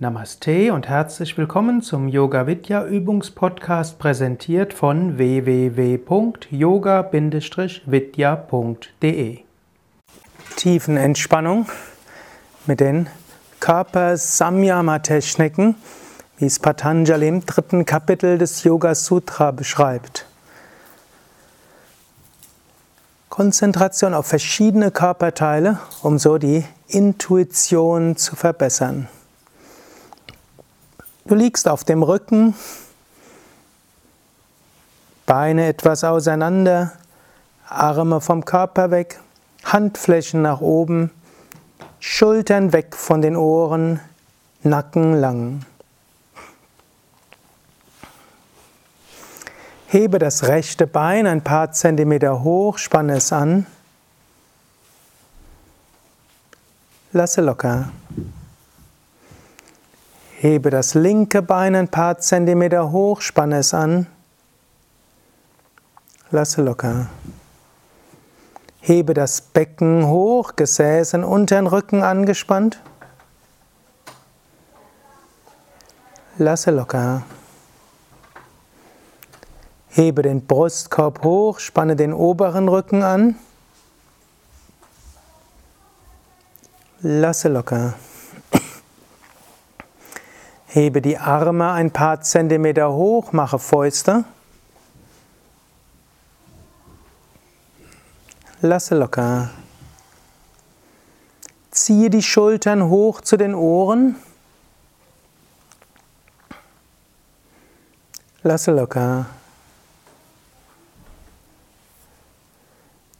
Namaste und herzlich willkommen zum Yoga Vidya Übungspodcast präsentiert von www.yoga-vidya.de. Tiefenentspannung mit den Körper-Samyama-Techniken, wie es Patanjali im dritten Kapitel des Yoga Sutra beschreibt. Konzentration auf verschiedene Körperteile, um so die Intuition zu verbessern. Du liegst auf dem Rücken, Beine etwas auseinander, Arme vom Körper weg, Handflächen nach oben, Schultern weg von den Ohren, Nacken lang. Hebe das rechte Bein ein paar Zentimeter hoch, spanne es an. Lasse locker. Hebe das linke Bein ein paar Zentimeter hoch, spanne es an. Lasse locker. Hebe das Becken hoch, Gesäß und unteren Rücken angespannt. Lasse locker. Hebe den Brustkorb hoch, spanne den oberen Rücken an. Lasse locker. Hebe die Arme ein paar Zentimeter hoch, mache Fäuste. Lasse locker. Ziehe die Schultern hoch zu den Ohren. Lasse locker.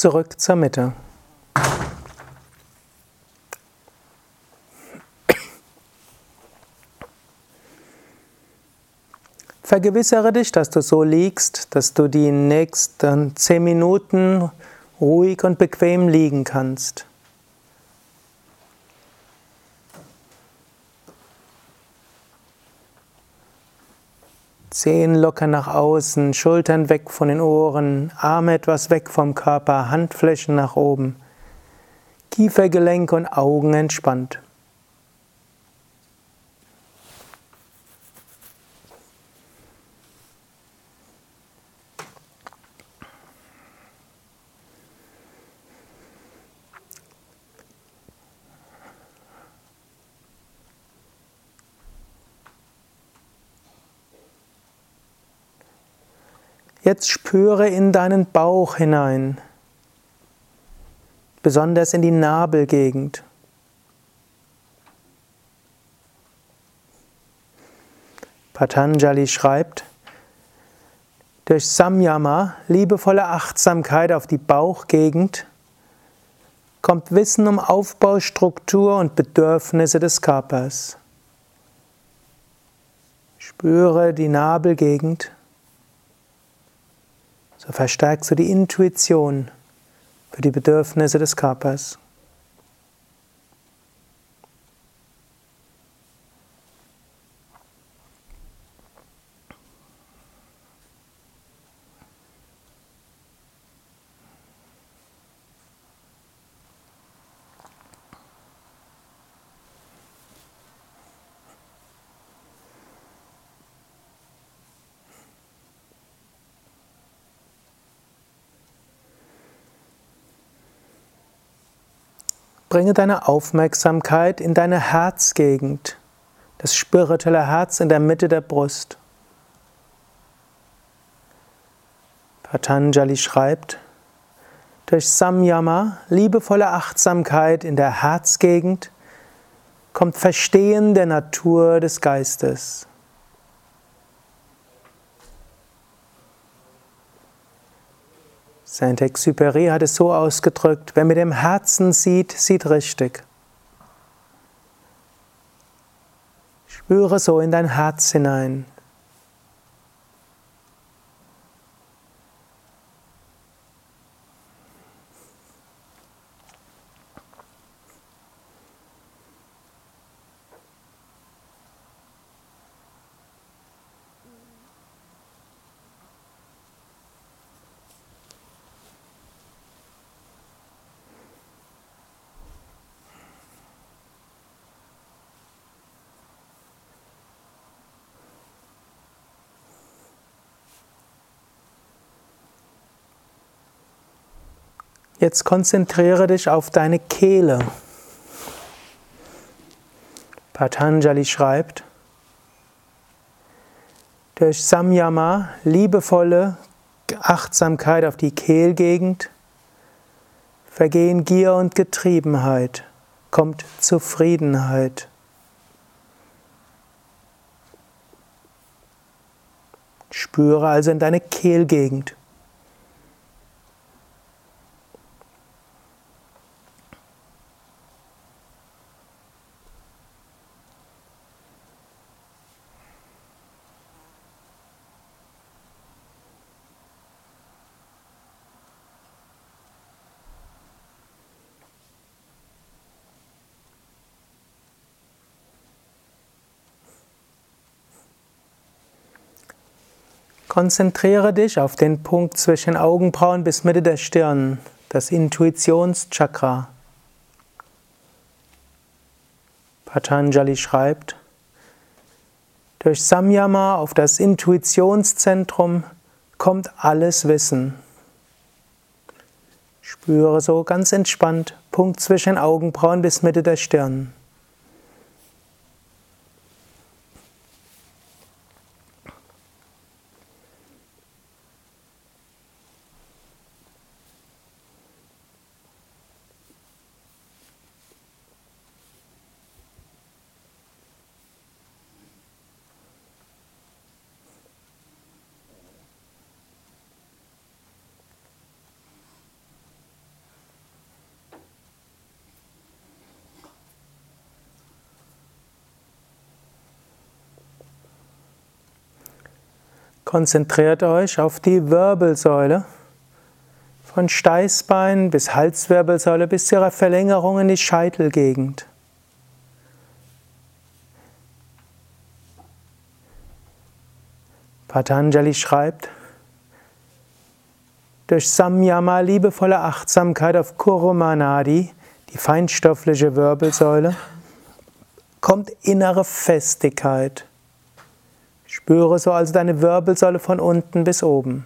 Zurück zur Mitte. Vergewissere dich, dass du so liegst, dass du die nächsten zehn Minuten ruhig und bequem liegen kannst. Zehen locker nach außen, Schultern weg von den Ohren, Arme etwas weg vom Körper, Handflächen nach oben, Kiefergelenk und Augen entspannt. Jetzt spüre in deinen Bauch hinein, besonders in die Nabelgegend. Patanjali schreibt, durch Samyama, liebevolle Achtsamkeit auf die Bauchgegend, kommt Wissen um Aufbau, Struktur und Bedürfnisse des Körpers. Spüre die Nabelgegend. So verstärkst du die Intuition für die Bedürfnisse des Körpers. Bringe deine Aufmerksamkeit in deine Herzgegend, das spirituelle Herz in der Mitte der Brust. Patanjali schreibt, durch Samyama, liebevolle Achtsamkeit in der Herzgegend, kommt Verstehen der Natur des Geistes. Saint-Exupéry hat es so ausgedrückt, wer mit dem Herzen sieht, sieht richtig. Spüre so in dein Herz hinein. Jetzt konzentriere dich auf deine Kehle. Patanjali schreibt, durch Samyama, liebevolle Achtsamkeit auf die Kehlgegend, vergehen Gier und Getriebenheit, kommt Zufriedenheit. Spüre also in deine Kehlgegend. Konzentriere dich auf den Punkt zwischen Augenbrauen bis Mitte der Stirn, das Intuitionschakra. Patanjali schreibt, durch Samyama auf das Intuitionszentrum kommt alles Wissen. Spüre so ganz entspannt, Punkt zwischen Augenbrauen bis Mitte der Stirn. Konzentriert euch auf die Wirbelsäule. Von Steißbein bis Halswirbelsäule bis zu ihrer Verlängerung in die Scheitelgegend. Patanjali schreibt, durch Samyama liebevolle Achtsamkeit auf Kurumanadi, die feinstoffliche Wirbelsäule, kommt innere Festigkeit. Spüre so also deine Wirbelsäule von unten bis oben.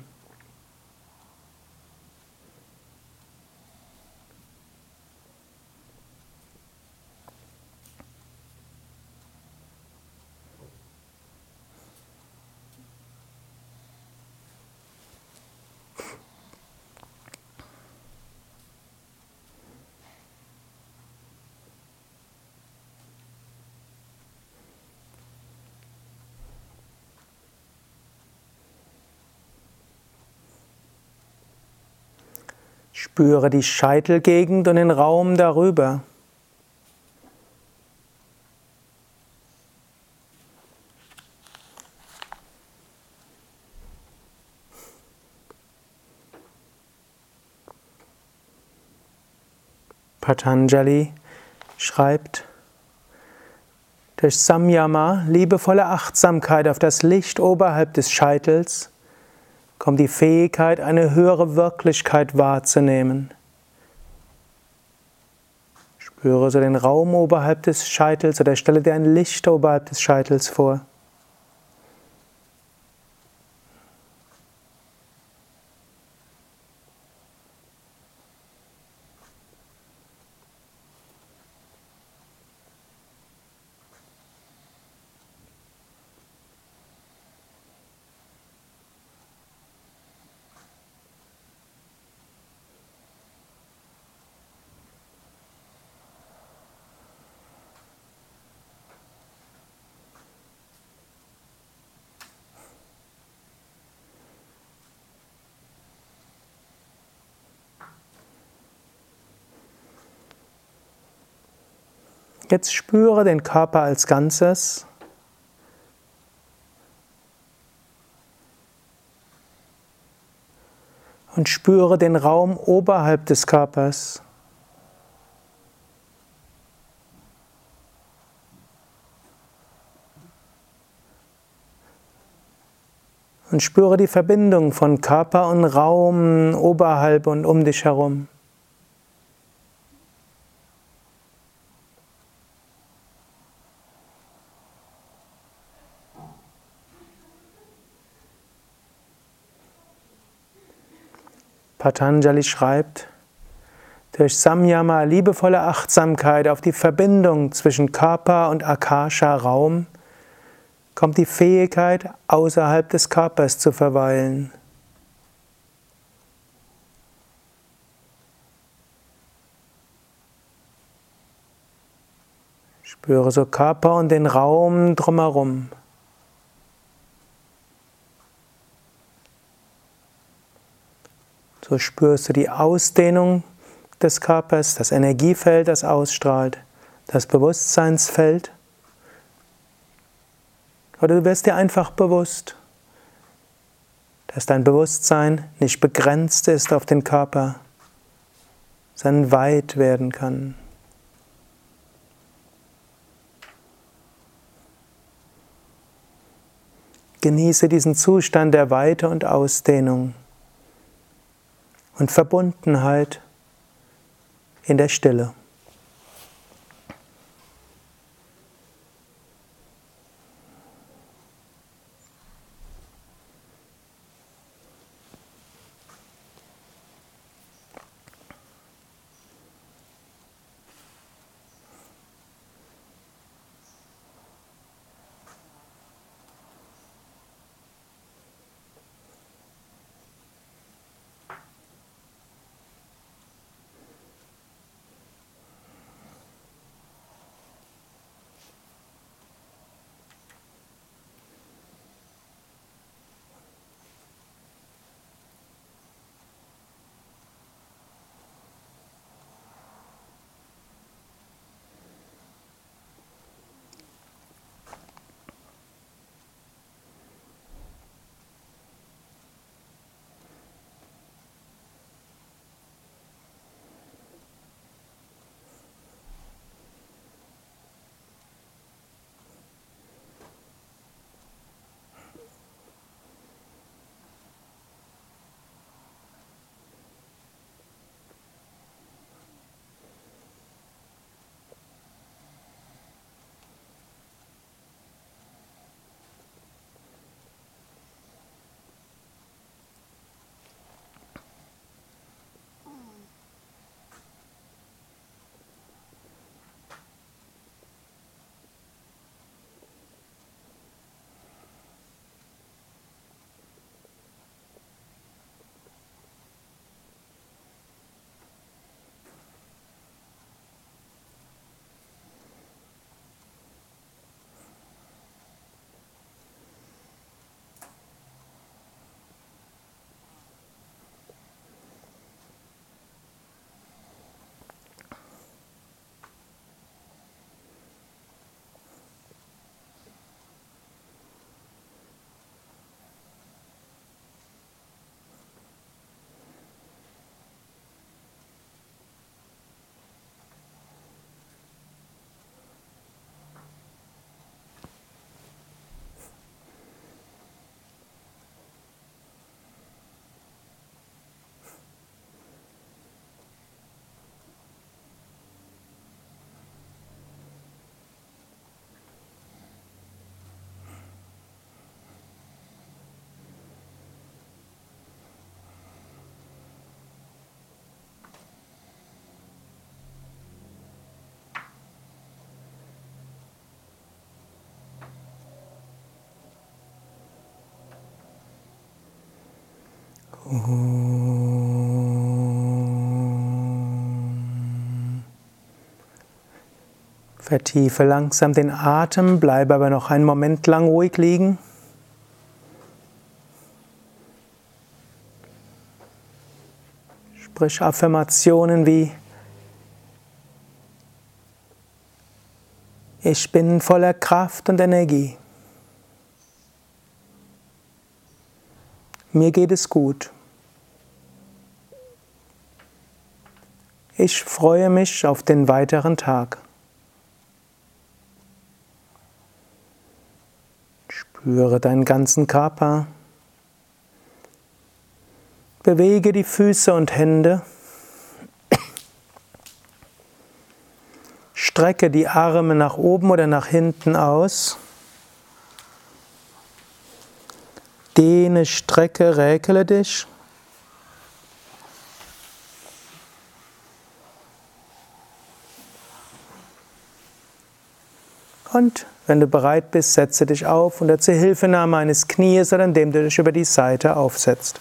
Spüre die Scheitelgegend und den Raum darüber. Patanjali schreibt, durch Samyama, liebevolle Achtsamkeit auf das Licht oberhalb des Scheitels, kommt die Fähigkeit, eine höhere Wirklichkeit wahrzunehmen. Spüre so den Raum oberhalb des Scheitels oder stelle dir ein Licht oberhalb des Scheitels vor. Jetzt spüre den Körper als Ganzes. Und spüre den Raum oberhalb des Körpers. Und spüre die Verbindung von Körper und Raum oberhalb und um dich herum. Patanjali schreibt, durch Samyama, liebevolle Achtsamkeit auf die Verbindung zwischen Körper und Akasha Raum, kommt die Fähigkeit, außerhalb des Körpers zu verweilen. Spüre so Körper und den Raum drumherum. So spürst du die Ausdehnung des Körpers, das Energiefeld, das ausstrahlt, das Bewusstseinsfeld. Oder du wirst dir einfach bewusst, dass dein Bewusstsein nicht begrenzt ist auf den Körper, sondern weit werden kann. Genieße diesen Zustand der Weite und Ausdehnung und Verbundenheit in der Stille. Vertiefe langsam den Atem, bleibe aber noch einen Moment lang ruhig liegen. Sprich Affirmationen wie Ich bin voller Kraft und Energie. Mir geht es gut. Ich freue mich auf den weiteren Tag. Spüre deinen ganzen Körper. Bewege die Füße und Hände. Strecke die Arme nach oben oder nach hinten aus. Dehne, strecke, räkele dich. Und wenn du bereit bist, setze dich auf unter Zuhilfenahme eines Knies oder indem du dich über die Seite aufsetzt.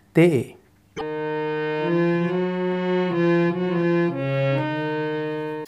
they